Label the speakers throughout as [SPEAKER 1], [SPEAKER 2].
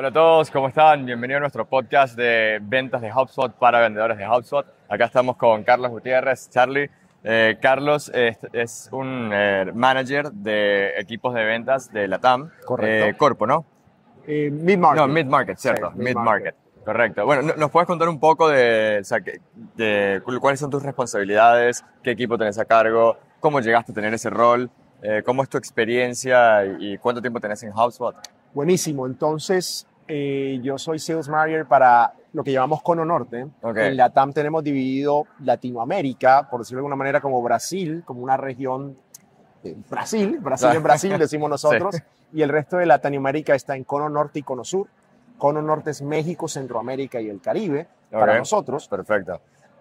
[SPEAKER 1] Hola a todos, ¿cómo están? Bienvenidos a nuestro podcast de ventas de HubSpot para vendedores de HubSpot. Acá estamos con Carlos Gutiérrez, Charlie. Eh, Carlos es, es un eh, manager de equipos de ventas de la TAM.
[SPEAKER 2] Correcto.
[SPEAKER 1] Eh, Corpo, ¿no?
[SPEAKER 2] Eh, mid-market.
[SPEAKER 1] No, mid-market, cierto.
[SPEAKER 2] Sí,
[SPEAKER 1] mid-market. Correcto. Bueno, ¿no- ¿nos puedes contar un poco de, o sea, que- de cu- cuáles son tus responsabilidades, qué equipo tenés a cargo, cómo llegaste a tener ese rol, cómo es tu experiencia y, y cuánto tiempo tenés en HubSpot?
[SPEAKER 2] Buenísimo. Entonces, eh, yo soy Sales Manager para lo que llamamos Cono Norte.
[SPEAKER 1] Ok.
[SPEAKER 2] En la TAM tenemos dividido Latinoamérica, por decirlo de alguna manera, como Brasil, como una región. eh, Brasil, Brasil en Brasil, decimos nosotros.
[SPEAKER 1] Sí.
[SPEAKER 2] Y el resto de Latinoamérica está en Cono Norte y Cono Sur. Cono Norte es México, Centroamérica y el Caribe, para
[SPEAKER 1] Ok.
[SPEAKER 2] nosotros.
[SPEAKER 1] Perfecto.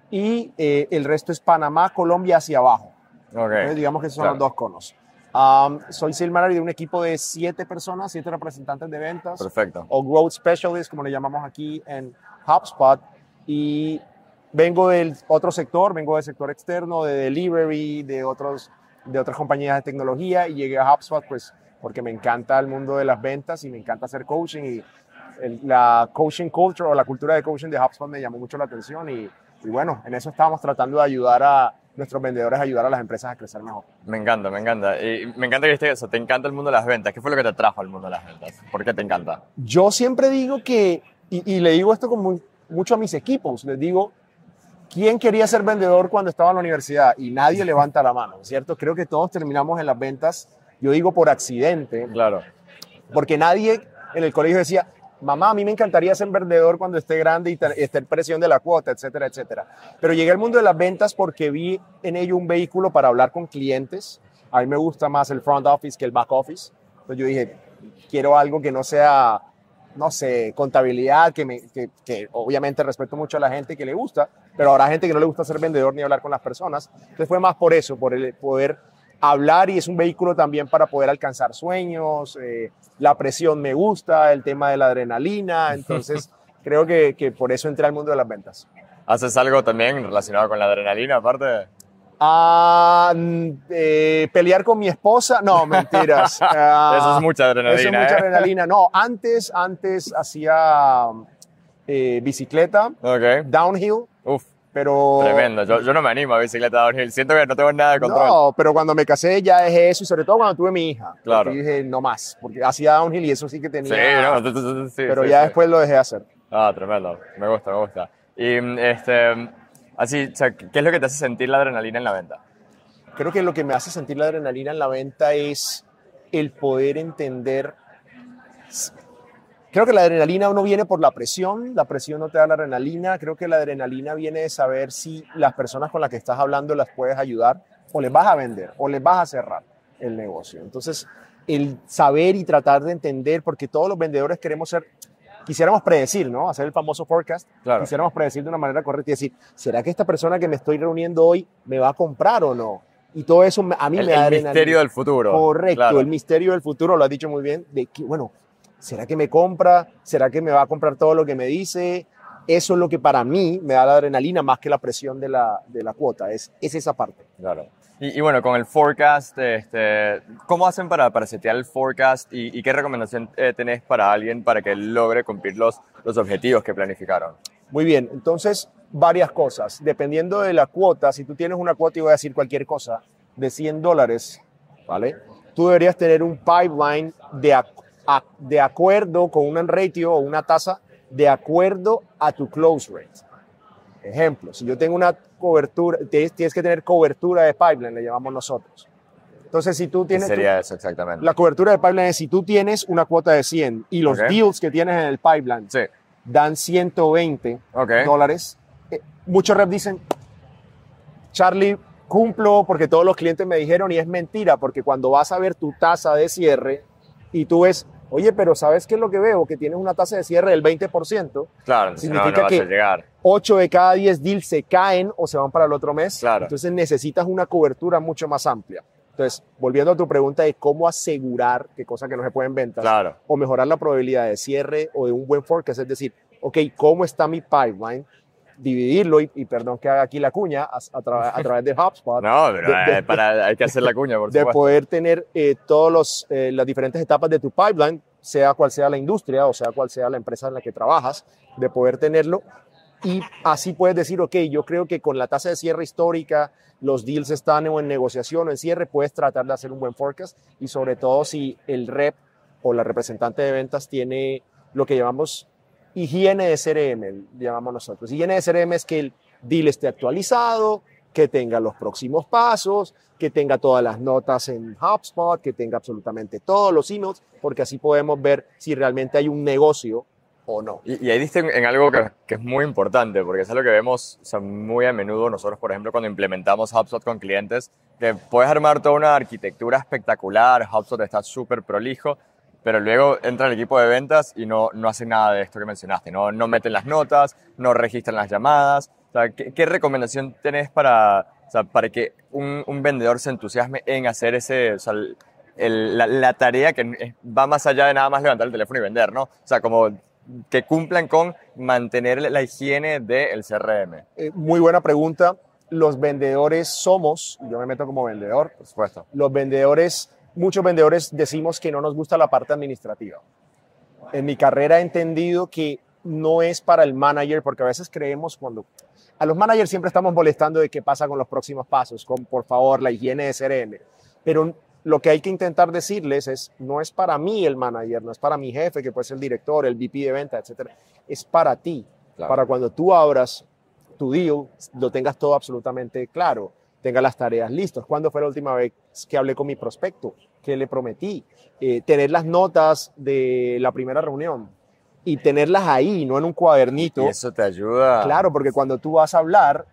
[SPEAKER 2] Y eh, el resto es Panamá, Colombia hacia abajo.
[SPEAKER 1] Ok.
[SPEAKER 2] Entonces, digamos que esos son
[SPEAKER 1] Claro.
[SPEAKER 2] los dos conos. Um, soy sales manager de un equipo de siete personas, siete representantes de ventas
[SPEAKER 1] Perfecto.
[SPEAKER 2] o growth specialist, como le llamamos aquí en HubSpot. Y vengo del otro sector, vengo del sector externo, de delivery, de, otros, de otras compañías de tecnología y llegué a HubSpot pues porque me encanta el mundo de las ventas y me encanta hacer coaching y el- la coaching culture o la cultura de coaching de HubSpot me llamó mucho la atención y, y bueno, en eso estábamos tratando de ayudar a nuestros vendedores a ayudar a las empresas a crecer mejor.
[SPEAKER 1] Me encanta, me encanta. Y me encanta que esté eso. Te encanta el mundo de las ventas. ¿Qué fue lo que te trajo al mundo de las ventas? ¿Por qué te encanta?
[SPEAKER 2] Yo siempre digo que, y, y le digo esto con mu- mucho a mis equipos, les digo, ¿quién quería ser vendedor cuando estaba en la universidad? Y nadie levanta la mano, ¿cierto? Creo que todos terminamos en las ventas, yo digo por accidente,
[SPEAKER 1] Claro.
[SPEAKER 2] porque nadie en el colegio decía, mamá, a mí me encantaría ser vendedor cuando esté grande y esté en presión de la cuota, etcétera, etcétera. Pero llegué al mundo de las ventas porque vi en ello un vehículo para hablar con clientes. A mí me gusta más el front office que el back office. Entonces yo dije, quiero algo que no sea, no sé, contabilidad, que obviamente respeto mucho a la gente que le gusta, pero habrá gente que no le gusta ser vendedor ni hablar con las personas. Entonces fue más por eso, por el poder hablar y es un vehículo también para poder alcanzar sueños. eh, la presión me gusta, el tema de la adrenalina, entonces creo que, que por eso entré al mundo de las ventas.
[SPEAKER 1] ¿Haces algo también relacionado con la adrenalina aparte?
[SPEAKER 2] Ah, mm, eh, pelear con mi esposa, no, mentiras. Ah,
[SPEAKER 1] Eso es mucha adrenalina.
[SPEAKER 2] Eso es mucha
[SPEAKER 1] ¿eh?
[SPEAKER 2] adrenalina. No, antes, antes hacía bicicleta,
[SPEAKER 1] Ok.
[SPEAKER 2] downhill,
[SPEAKER 1] Uf,
[SPEAKER 2] pero...
[SPEAKER 1] tremendo. Yo, yo no me animo a bicicleta downhill. Siento que no tengo nada de control.
[SPEAKER 2] No, pero cuando me casé ya dejé eso y sobre todo cuando tuve mi hija.
[SPEAKER 1] Claro.
[SPEAKER 2] Dije, no más, porque hacía downhill y eso sí que tenía...
[SPEAKER 1] Sí, no, sí,
[SPEAKER 2] pero
[SPEAKER 1] sí,
[SPEAKER 2] ya
[SPEAKER 1] sí.
[SPEAKER 2] después lo dejé de hacer.
[SPEAKER 1] Ah, tremendo. Me gusta, me gusta. Y mm, este, así, o sea, ¿qué es lo que te hace sentir la adrenalina en la venta?
[SPEAKER 2] Creo que lo que me hace sentir la adrenalina en la venta es el poder entender. Creo que la adrenalina uno viene por la presión, la presión no te da la adrenalina. Creo que la adrenalina viene de saber si las personas con las que estás hablando las puedes ayudar o les vas a vender o les vas a cerrar el negocio. Entonces, el saber y tratar de entender, porque todos los vendedores queremos ser, quisiéramos predecir, ¿no? Hacer el famoso forecast.
[SPEAKER 1] Claro.
[SPEAKER 2] Quisiéramos predecir de una manera correcta y decir, ¿será que esta persona que me estoy reuniendo hoy me va a comprar o no? Y todo eso a mí
[SPEAKER 1] El,
[SPEAKER 2] me da
[SPEAKER 1] el
[SPEAKER 2] adrenalina.
[SPEAKER 1] misterio del futuro.
[SPEAKER 2] Correcto,
[SPEAKER 1] Claro.
[SPEAKER 2] el misterio del futuro, lo has dicho muy bien, de que, bueno, ¿será que me compra? ¿Será que me va a comprar todo lo que me dice? Eso es lo que para mí me da la adrenalina más que la presión de la, de la cuota, es, es esa parte.
[SPEAKER 1] Claro. Y, y bueno, con el forecast, este, ¿cómo hacen para, para setear el forecast y, y qué recomendación eh, tenés para alguien para que logre cumplir los, los objetivos que planificaron?
[SPEAKER 2] Muy bien, entonces varias cosas. Dependiendo de la cuota, si tú tienes una cuota, y voy a decir cualquier cosa, de 100 dólares, ¿vale? Tú deberías tener un pipeline de, a- de acuerdo con un ratio o una tasa de acuerdo a tu close rate. Ejemplo, si yo tengo una cobertura, tienes, tienes que tener cobertura de pipeline, le llamamos nosotros. Entonces, si tú
[SPEAKER 1] ¿Qué
[SPEAKER 2] tienes...
[SPEAKER 1] sería eso exactamente?
[SPEAKER 2] la cobertura de pipeline es si tú tienes una cuota de 100 y los deals que tienes en el pipeline
[SPEAKER 1] Sí,
[SPEAKER 2] dan 120
[SPEAKER 1] ok.
[SPEAKER 2] dólares. Eh, muchos reps dicen, Charlie, cumplo porque todos los clientes me dijeron y es mentira, porque cuando vas a ver tu tasa de cierre y tú ves, oye, pero ¿sabes qué es lo que veo? Que tienes una tasa de cierre del 20%,
[SPEAKER 1] Claro, entonces no, no
[SPEAKER 2] significa
[SPEAKER 1] vas
[SPEAKER 2] que-
[SPEAKER 1] a llegar.
[SPEAKER 2] 8 de cada 10 deals se caen o se van para el otro mes.
[SPEAKER 1] Claro.
[SPEAKER 2] Entonces necesitas una cobertura mucho más amplia. Entonces, volviendo a tu pregunta de cómo asegurar que cosas que no se pueden ventas
[SPEAKER 1] Claro.
[SPEAKER 2] o mejorar la probabilidad de cierre o de un buen forecast, es decir, ok, ¿cómo está mi pipeline? Dividirlo, y, y perdón que haga aquí la cuña, a, a tra- a través de HubSpot,
[SPEAKER 1] No, pero
[SPEAKER 2] de- de-
[SPEAKER 1] eh, para, hay que hacer la cuña, por
[SPEAKER 2] de
[SPEAKER 1] supuesto.
[SPEAKER 2] poder tener eh, todas las diferentes etapas de tu pipeline, sea cual sea la industria o sea cual sea la empresa en la que trabajas, de poder tenerlo. Y así puedes decir, ok, yo creo que con la tasa de cierre histórica, los deals están en negociación o en cierre, puedes tratar de hacer un buen forecast y sobre todo si el rep o la representante de ventas tiene lo que llamamos higiene de CRM, llamamos nosotros. Higiene de CRM es que el deal esté actualizado, que tenga los próximos pasos, que tenga todas las notas en HubSpot, que tenga absolutamente todos los emails, porque así podemos ver si realmente hay un negocio o no.
[SPEAKER 1] Y, ahí diste en, algo que, que, es muy importante, porque es algo que vemos muy a menudo nosotros, por ejemplo, cuando implementamos HubSpot con clientes, que puedes armar toda una arquitectura espectacular, HubSpot está súper prolijo, pero luego entra el equipo de ventas y no, no hace nada de esto que mencionaste, no, no meten las notas, no registran las llamadas. O sea, ¿qué, recomendación tenés para, o sea, para que un, un, vendedor se entusiasme en hacer ese, o sea, el, la, la, tarea que va más allá de nada más levantar el teléfono y vender, ¿no? O sea, como que cumplan con mantener la higiene del CRM.
[SPEAKER 2] Eh, muy buena pregunta. Los vendedores somos, yo me meto como vendedor, por supuesto, los vendedores muchos vendedores decimos que no nos gusta la parte administrativa. En mi carrera he entendido que no es para el manager, porque a veces creemos cuando... A los managers siempre estamos molestando de qué pasa con los próximos pasos, con por favor la higiene de CRM. Pero lo que hay que intentar decirles es, no es para mí el manager, no es para mi jefe, que puede ser el director, el VP de venta, etcétera. Es para ti, para cuando tú abras tu deal, lo tengas todo absolutamente claro tenga las tareas listas. ¿Cuándo fue la última vez que hablé con mi prospecto? ¿Qué le prometí? Eh, tener las notas de la primera reunión y tenerlas ahí, no en un cuadernito.
[SPEAKER 1] Y eso te ayuda.
[SPEAKER 2] Claro, porque cuando tú vas a hablar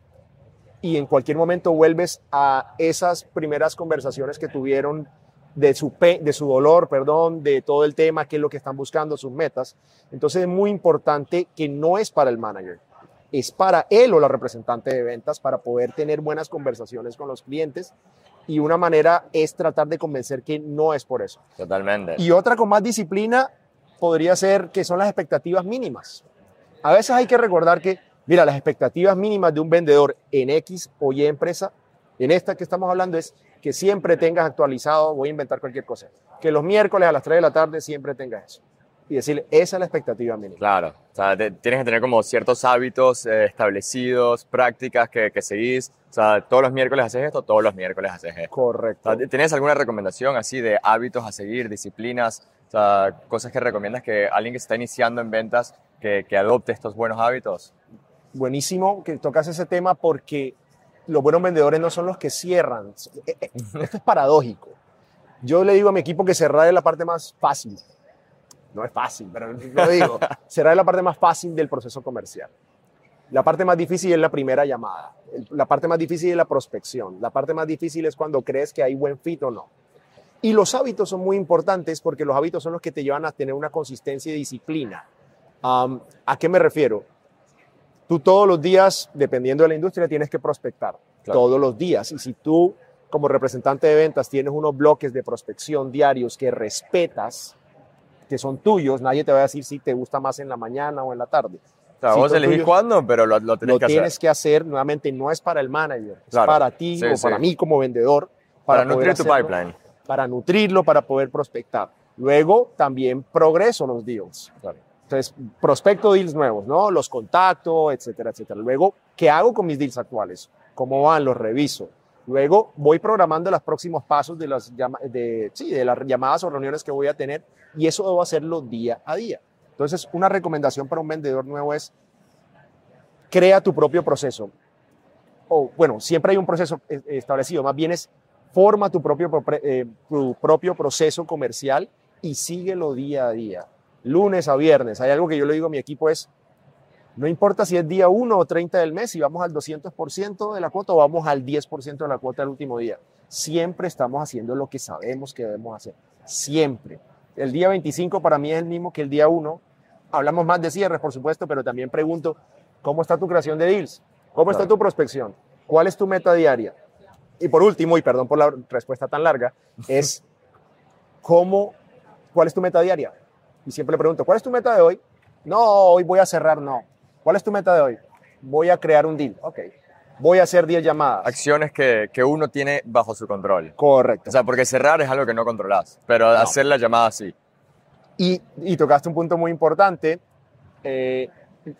[SPEAKER 2] y en cualquier momento vuelves a esas primeras conversaciones que tuvieron de su, de su dolor, perdón, de todo el tema, qué es lo que están buscando, sus metas. Entonces es muy importante que no es para el manager es para él o la representante de ventas para poder tener buenas conversaciones con los clientes y una manera es tratar de convencer que no es por eso.
[SPEAKER 1] Totalmente.
[SPEAKER 2] Y otra con más disciplina podría ser que son las expectativas mínimas. A veces hay que recordar que, mira, las expectativas mínimas de un vendedor en X o Y empresa, en esta que estamos hablando, es que siempre tengas actualizado, voy a inventar cualquier cosa, que los miércoles a las 3 de la tarde siempre tengas eso y decirle, esa es la expectativa mínima.
[SPEAKER 1] Claro, o sea, tienes que tener como ciertos hábitos eh, establecidos, prácticas que, que, seguís. O sea, todos los miércoles haces esto, todos los miércoles haces esto.
[SPEAKER 2] Correcto.
[SPEAKER 1] ¿Tienes alguna recomendación así de hábitos a seguir, disciplinas, o sea, cosas que recomiendas que alguien que está iniciando en ventas, que, que adopte estos buenos hábitos?
[SPEAKER 2] Buenísimo que tocas ese tema porque los buenos vendedores no son los que cierran. Eh, eh, esto es paradójico. Yo le digo a mi equipo que cerrar es la parte más fácil no es fácil, pero lo digo, será la parte más fácil del proceso comercial. La parte más difícil es la primera llamada. La parte más difícil es la prospección. La parte más difícil es cuando crees que hay buen fit o no. Y los hábitos son muy importantes porque los hábitos son los que te llevan a tener una consistencia y disciplina. ¿A qué me refiero? Tú todos los días, dependiendo de la industria, tienes que prospectar. Todos los días. Y si tú, como representante de ventas, tienes unos bloques de prospección diarios que respetas, que son tuyos, nadie te va a decir si te gusta más en la mañana o en la tarde.
[SPEAKER 1] O sea, vos elegís cuándo, pero lo, lo,
[SPEAKER 2] tenés,
[SPEAKER 1] que,
[SPEAKER 2] tienes
[SPEAKER 1] hacer.
[SPEAKER 2] que hacer. Nuevamente, no es para el manager, es para ti o para mí como vendedor.
[SPEAKER 1] Para, nutrir tu pipeline.
[SPEAKER 2] Para nutrirlo, para poder prospectar. Luego, también progreso los deals. Entonces, prospecto deals nuevos, ¿no? Los contacto, etcétera, etcétera. Luego, ¿qué hago con mis deals actuales? ¿Cómo van? Los reviso. Luego voy programando los próximos pasos de las, llamadas o reuniones que voy a tener y eso debo hacerlo día a día. Entonces, una recomendación para un vendedor nuevo es crea tu propio proceso. O bueno, siempre hay un proceso eh, establecido, más bien es forma tu propio, eh, tu propio proceso comercial y síguelo día a día, lunes a viernes. Hay algo que yo le digo a mi equipo es, no importa si es día 1 o 30 del mes, si vamos al 200% de la cuota o vamos al 10% de la cuota del último día. Siempre estamos haciendo lo que sabemos que debemos hacer. Siempre. El día 25 para mí es el mismo que el día 1. Hablamos más de cierres, por supuesto, pero también pregunto, ¿cómo está tu creación de deals? ¿Cómo está tu prospección? ¿Cuál es tu meta diaria? Y por último, y perdón por la respuesta tan larga, es ¿cómo, ¿cuál es tu meta diaria? Y siempre le pregunto, ¿cuál es tu meta de hoy? No, hoy voy a cerrar, no. ¿Cuál es tu meta de hoy? Voy a crear un deal. Ok. Voy a hacer 10 llamadas.
[SPEAKER 1] Acciones que, que, uno tiene bajo su control.
[SPEAKER 2] Correcto.
[SPEAKER 1] O sea, porque cerrar es algo que no controlas, pero hacer la llamada sí.
[SPEAKER 2] Y, y tocaste un punto muy importante, eh,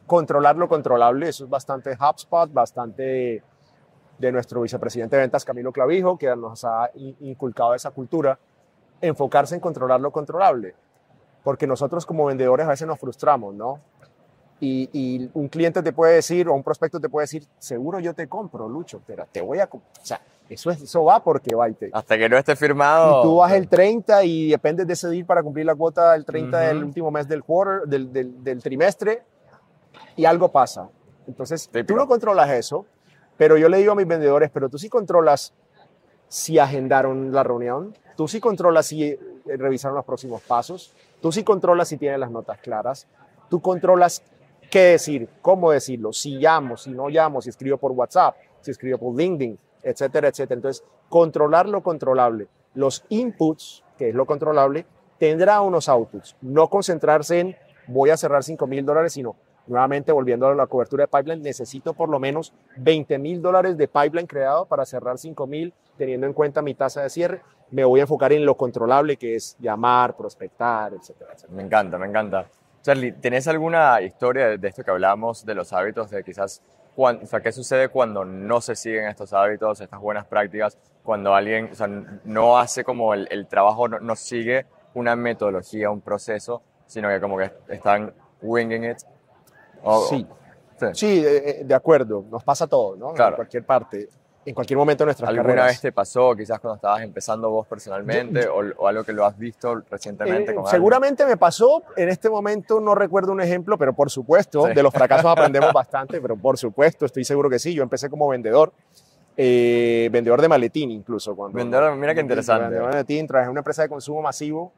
[SPEAKER 2] controlar lo controlable, eso es bastante HubSpot, bastante de, nuestro vicepresidente de ventas Camilo Clavijo, que nos ha in- inculcado esa cultura, enfocarse en controlar lo controlable, porque nosotros como vendedores a veces nos frustramos, ¿no? Y, y un cliente te puede decir, o un prospecto te puede decir, seguro yo te compro, Lucho, pero te voy a... comp-". O sea, eso, es, eso va porque va y te...
[SPEAKER 1] Hasta que no esté firmado.
[SPEAKER 2] Y tú vas el 30 y dependes de ese deal para cumplir la cuota el 30 del
[SPEAKER 1] Ujú.
[SPEAKER 2] último mes del quarter, del, del, del trimestre, y algo pasa. Entonces,
[SPEAKER 1] Típico.
[SPEAKER 2] tú no controlas eso, pero yo le digo a mis vendedores, pero tú sí controlas si agendaron la reunión, tú sí controlas si eh, revisaron los próximos pasos, tú sí controlas si tienen las notas claras, tú controlas qué decir, cómo decirlo, si llamo, si no llamo, si escribo por WhatsApp, si escribo por LinkedIn, etcétera, etcétera. Entonces, controlar lo controlable. Los inputs, que es lo controlable, tendrá unos outputs. No concentrarse en voy a cerrar 5 mil dólares, sino nuevamente volviendo a la cobertura de pipeline, necesito por lo menos 20 mil dólares de pipeline creado para cerrar 5 mil, teniendo en cuenta mi tasa de cierre. Me voy a enfocar en lo controlable, que es llamar, prospectar, etcétera, etcétera.
[SPEAKER 1] Me encanta, me encanta. Charlie, ¿tenés alguna historia de- esto que hablamos de los hábitos, de quizás, cuan- o sea, qué sucede cuando no se siguen estos hábitos, estas buenas prácticas, cuando alguien o sea, no hace como el, el trabajo, no, no sigue una metodología, un proceso, sino que como que están winging it? O-
[SPEAKER 2] Sí.
[SPEAKER 1] sí.
[SPEAKER 2] Sí, eh, eh, de acuerdo, nos pasa todo, ¿no?
[SPEAKER 1] Claro.
[SPEAKER 2] En cualquier parte, en cualquier momento de nuestras
[SPEAKER 1] ¿Alguna
[SPEAKER 2] carreras.
[SPEAKER 1] vez te pasó, quizás cuando estabas empezando vos personalmente, o, o algo que lo has visto recientemente
[SPEAKER 2] Eh,
[SPEAKER 1] con alguien?
[SPEAKER 2] seguramente me pasó, en este momento no recuerdo un ejemplo, pero por supuesto,
[SPEAKER 1] Sí.
[SPEAKER 2] de los fracasos aprendemos bastante, pero por supuesto, estoy seguro que sí. Yo empecé como vendedor, eh, vendedor de maletín incluso. Cuando,
[SPEAKER 1] Vendedor, mira qué interesante.
[SPEAKER 2] Vendedor de maletín, trabajé en una empresa de consumo masivo,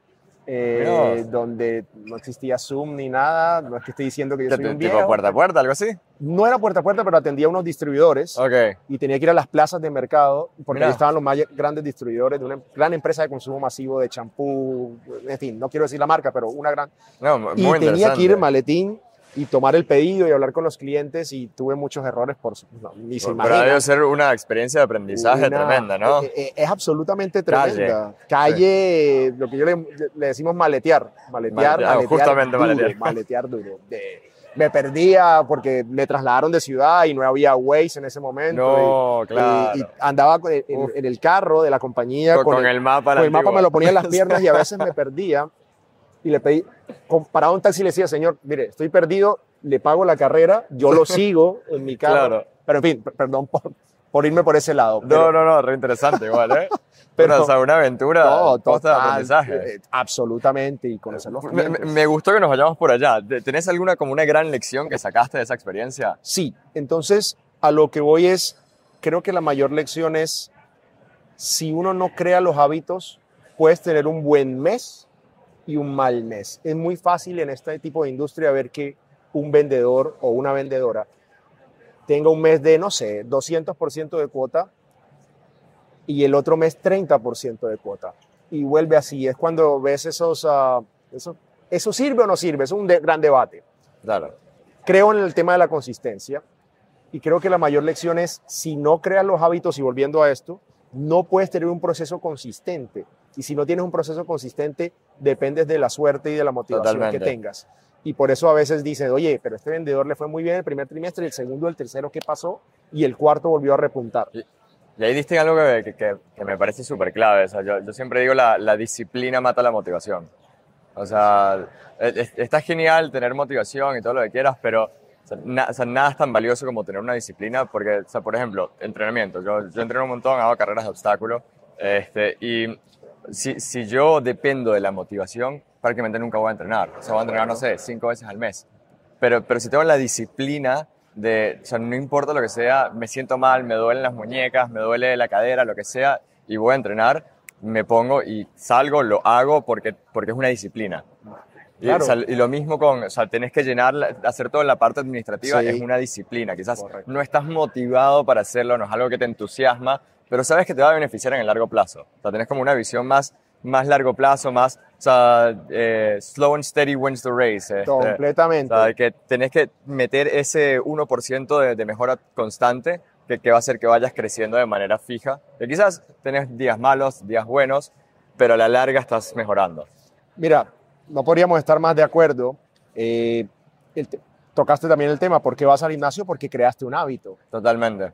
[SPEAKER 2] eh, donde no existía Zoom ni nada, no es que estoy diciendo que yo soy un
[SPEAKER 1] Tipo
[SPEAKER 2] viejo.
[SPEAKER 1] puerta a puerta, algo así?
[SPEAKER 2] No era puerta a puerta, pero atendía a unos distribuidores
[SPEAKER 1] Ok.
[SPEAKER 2] y tenía que ir a las plazas de mercado porque
[SPEAKER 1] Mira.
[SPEAKER 2] ahí estaban los más grandes distribuidores de una gran empresa de consumo masivo de champú, en fin, no quiero decir la marca, pero una gran...
[SPEAKER 1] No, muy
[SPEAKER 2] Y tenía que ir maletín y tomar el pedido y hablar con los clientes y tuve muchos errores por no, ni se
[SPEAKER 1] Pero debe ser una experiencia de aprendizaje
[SPEAKER 2] Una-
[SPEAKER 1] tremenda, ¿no?
[SPEAKER 2] eh, eh, Es, absolutamente
[SPEAKER 1] Calle.
[SPEAKER 2] tremenda. Calle, lo que yo le, le decimos maletear. Maletear,
[SPEAKER 1] Maletear,
[SPEAKER 2] maletear
[SPEAKER 1] justamente
[SPEAKER 2] duro,
[SPEAKER 1] maletear.
[SPEAKER 2] maletear duro. De- me perdía porque me trasladaron de ciudad y no había Waze en ese momento.
[SPEAKER 1] No,
[SPEAKER 2] y-
[SPEAKER 1] claro.
[SPEAKER 2] y, y andaba en, en el carro de la compañía
[SPEAKER 1] con, con el mapa.
[SPEAKER 2] con el mapa me lo ponía en las piernas y a veces me perdía. Y le pedí, con- paraba un taxi le decía, señor, mire, estoy perdido, le pago la carrera, yo lo sigo en mi carro.
[SPEAKER 1] Claro.
[SPEAKER 2] Pero en fin, per- perdón por, por irme por ese lado.
[SPEAKER 1] No,
[SPEAKER 2] pero-
[SPEAKER 1] no, no, re interesante igual, ¿eh?
[SPEAKER 2] Pero-
[SPEAKER 1] Pero, o sea, una aventura
[SPEAKER 2] No,
[SPEAKER 1] posta de
[SPEAKER 2] total,
[SPEAKER 1] aprendizaje.
[SPEAKER 2] eh, absolutamente, y conocer los
[SPEAKER 1] Me, me- me gustó que nos vayamos por allá. ¿Te- ¿Tenés alguna como una gran lección que sacaste de esa experiencia?
[SPEAKER 2] Sí, entonces a lo que voy es, creo que la mayor lección es, si uno no crea los hábitos, puedes tener un buen mes y un mal mes. Es muy fácil en este tipo de industria ver que un vendedor o una vendedora tenga un mes de, no sé, 200% de cuota y el otro mes 30% de cuota. Y vuelve así. Es cuando ves esos... ah, eso, ¿Eso sirve o no sirve? Es un de- gran debate
[SPEAKER 1] Claro.
[SPEAKER 2] creo en el tema de la consistencia y creo que la mayor lección es si no creas los hábitos y volviendo a esto, no puedes tener un proceso consistente. Y si no tienes un proceso consistente, dependes de la suerte y de la motivación
[SPEAKER 1] Totalmente.
[SPEAKER 2] que tengas. Y por eso a veces dicen, oye, pero este vendedor le fue muy bien el primer trimestre, el segundo, el tercero, ¿qué pasó? Y el cuarto volvió a repuntar.
[SPEAKER 1] Y ahí diste algo que, que- que- que me parece súper clave. O sea, yo, yo siempre digo la, la disciplina mata la motivación. O sea, es- es- está genial tener motivación y todo lo que quieras, pero o sea, na- o sea, nada es tan valioso como tener una disciplina, porque, o sea, por ejemplo, entrenamiento. Yo, yo entreno un montón, hago carreras de obstáculos, este, y si, si yo dependo de la motivación, prácticamente nunca voy a entrenar. O sea, voy a entrenar, no sé, cinco veces al mes. Pero, pero si tengo la disciplina de, o sea, no importa lo que sea, me siento mal, me duelen las muñecas, me duele la cadera, lo que sea, y voy a entrenar, me pongo y salgo, lo hago porque, porque es una disciplina. Y,
[SPEAKER 2] Claro.
[SPEAKER 1] o sea, y lo mismo con, o sea, tenés que llenar, hacer toda la parte administrativa,
[SPEAKER 2] Sí.
[SPEAKER 1] es una disciplina. Quizás
[SPEAKER 2] Correcto.
[SPEAKER 1] no estás motivado para hacerlo, no es algo que te entusiasma, pero sabes que te va a beneficiar en el largo plazo. O sea, tenés como una visión más, más largo plazo, más, o sea, eh, slow and steady wins the race. este.
[SPEAKER 2] Completamente.
[SPEAKER 1] O sea, que tenés que meter ese 1% de, de mejora constante que, que va a hacer que vayas creciendo de manera fija. Que quizás tenés días malos, días buenos, pero a la larga estás mejorando.
[SPEAKER 2] Mira, no podríamos estar más de acuerdo. Eh, el tocaste también el tema, ¿por qué vas al gimnasio? Porque creaste un hábito.
[SPEAKER 1] Totalmente.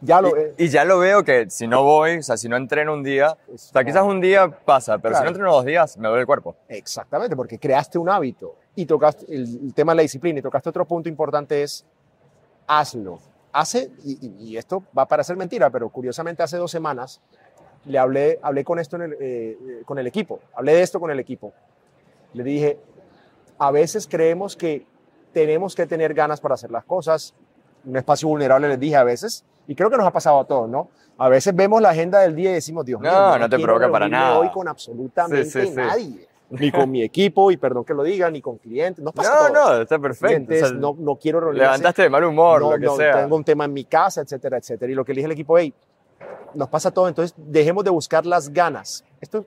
[SPEAKER 2] Ya lo eh,
[SPEAKER 1] Y, y ya lo veo que si no voy, o sea, si no entreno un día, o sea, quizás un día pasa, pero si no entreno dos días, me duele el cuerpo.
[SPEAKER 2] Exactamente, porque creaste un hábito y tocaste el, el tema de la disciplina y tocaste otro punto importante es hazlo. Hace, y, esto va a parecer mentira, pero curiosamente hace dos semanas le hablé, hablé con esto en el, eh, eh, con el equipo, hablé de esto con el equipo. Le dije, a veces creemos que tenemos que tener ganas para hacer las cosas, un espacio vulnerable les dije a veces, y creo que nos ha pasado a todos, ¿no? A veces vemos la agenda del día y decimos, Dios mío,
[SPEAKER 1] No, no te provoca para nada.
[SPEAKER 2] hoy con absolutamente
[SPEAKER 1] Sí, sí, sí.
[SPEAKER 2] nadie, ni con mi equipo, y perdón que lo diga, ni con clientes, nos pasa
[SPEAKER 1] No,
[SPEAKER 2] a todos.
[SPEAKER 1] no, está perfecto. o sea,
[SPEAKER 2] no, no quiero reunirme.
[SPEAKER 1] levantaste de mal humor,
[SPEAKER 2] no,
[SPEAKER 1] lo que
[SPEAKER 2] no,
[SPEAKER 1] sea.
[SPEAKER 2] tengo un tema en mi casa, etcétera, etcétera. Y lo que le dije al equipo, hey, nos pasa todo, entonces dejemos de buscar las ganas. Esto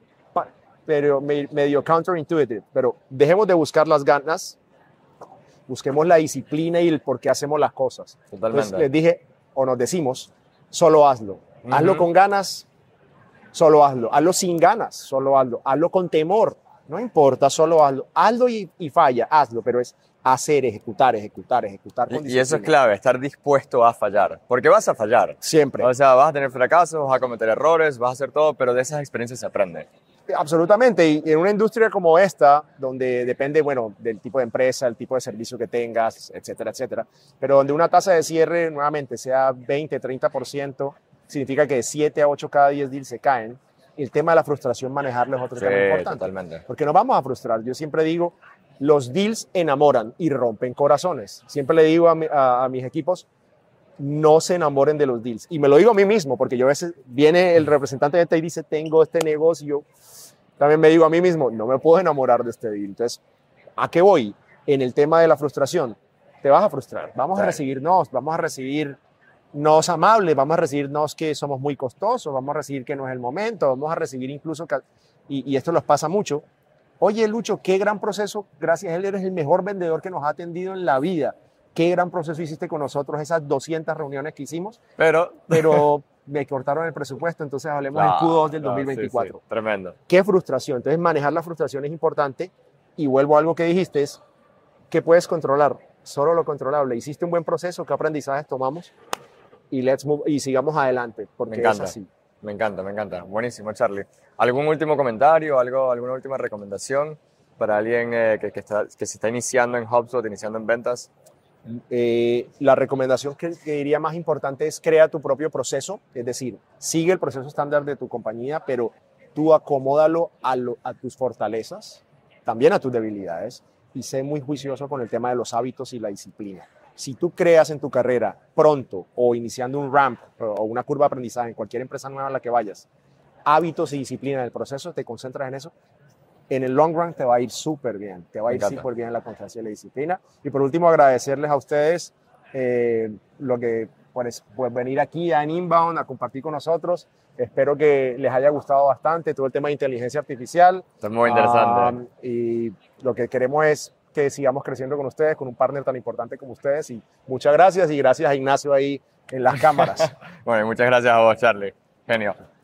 [SPEAKER 2] pero me- medio counterintuitive, pero dejemos de buscar las ganas, busquemos la disciplina y el por qué hacemos las cosas.
[SPEAKER 1] Totalmente.
[SPEAKER 2] Entonces les dije, o nos decimos, solo hazlo. Hazlo
[SPEAKER 1] Ujú.
[SPEAKER 2] con ganas, solo hazlo. Hazlo sin ganas, solo hazlo. Hazlo con temor, no importa, solo hazlo. Hazlo y, y falla, hazlo, pero es hacer, ejecutar, ejecutar, ejecutar. con
[SPEAKER 1] Y, eso es clave, estar dispuesto a fallar. Porque vas a fallar.
[SPEAKER 2] Siempre.
[SPEAKER 1] O sea, vas a tener fracasos, vas a cometer errores, vas a hacer todo, pero de esas experiencias se aprende.
[SPEAKER 2] Absolutamente. Y en una industria como esta, donde depende, bueno, del tipo de empresa, el tipo de servicio que tengas, etcétera, etcétera, pero donde una tasa de cierre nuevamente sea 20, 30%, significa que de 7 a 8 cada 10 deals se caen. El tema de la frustración, manejarlo es otro
[SPEAKER 1] Sí,
[SPEAKER 2] tema importante.
[SPEAKER 1] totalmente.
[SPEAKER 2] Porque nos vamos a frustrar. Yo siempre digo, los deals enamoran y rompen corazones. Siempre le digo a, mi- a- a mis equipos, no se enamoren de los deals. Y me lo digo a mí mismo, porque yo a veces viene el representante de venta y dice, tengo este negocio. También me digo a mí mismo, no me puedo enamorar de este deal. Entonces, ¿a qué voy? En el tema de la frustración, te vas a frustrar. Vamos a recibir nos, vamos a recibir nos amables, vamos a recibir nos que somos muy costosos, vamos a recibir que no es el momento, vamos a recibir incluso, y, y esto nos pasa mucho, Oye, Lucho, qué gran proceso. Gracias a él eres el mejor vendedor que nos ha atendido en la vida. Qué gran proceso hiciste con nosotros, esas 200 reuniones que hicimos,
[SPEAKER 1] Pero...
[SPEAKER 2] pero me cortaron el presupuesto, entonces hablemos
[SPEAKER 1] No,
[SPEAKER 2] en Q2 del
[SPEAKER 1] no, sí,
[SPEAKER 2] 2024.
[SPEAKER 1] sí, tremendo.
[SPEAKER 2] Qué frustración. Entonces, manejar la frustración es importante. Y vuelvo a algo que dijiste, es que puedes controlar, solo lo controlable. Hiciste un buen proceso, qué aprendizajes tomamos y, let's move, y sigamos adelante, porque
[SPEAKER 1] Me
[SPEAKER 2] es
[SPEAKER 1] encanta.
[SPEAKER 2] así.
[SPEAKER 1] Me encanta, me encanta. Buenísimo, Charlie. ¿Algún último comentario, algo, alguna última recomendación para alguien eh, que, que está, que se está iniciando en HubSpot, iniciando en ventas?
[SPEAKER 2] Eh, la recomendación que, diría más importante es crea tu propio proceso, es decir, sigue el proceso estándar de tu compañía, pero tú acomódalo a, tus fortalezas, también a tus debilidades, y sé muy juicioso con el tema de los hábitos y la disciplina. Si tú creas en tu carrera pronto o iniciando un ramp o una curva aprendizaje en cualquier empresa nueva a la que vayas, hábitos y disciplina del proceso, te concentras en eso, en el long run te va a ir súper bien, te va a ir súper bien la constancia y la disciplina. Y por último, agradecerles a ustedes eh, lo que pues, pues venir aquí a en Inbound a compartir con nosotros. Espero que les haya gustado bastante todo el tema de inteligencia artificial.
[SPEAKER 1] Está muy interesante.
[SPEAKER 2] Um, y lo que queremos es que sigamos creciendo con ustedes, con un partner tan importante como ustedes. Y muchas gracias y gracias a Ignacio ahí en las cámaras.
[SPEAKER 1] bueno, muchas gracias a vos, Charlie. Genio.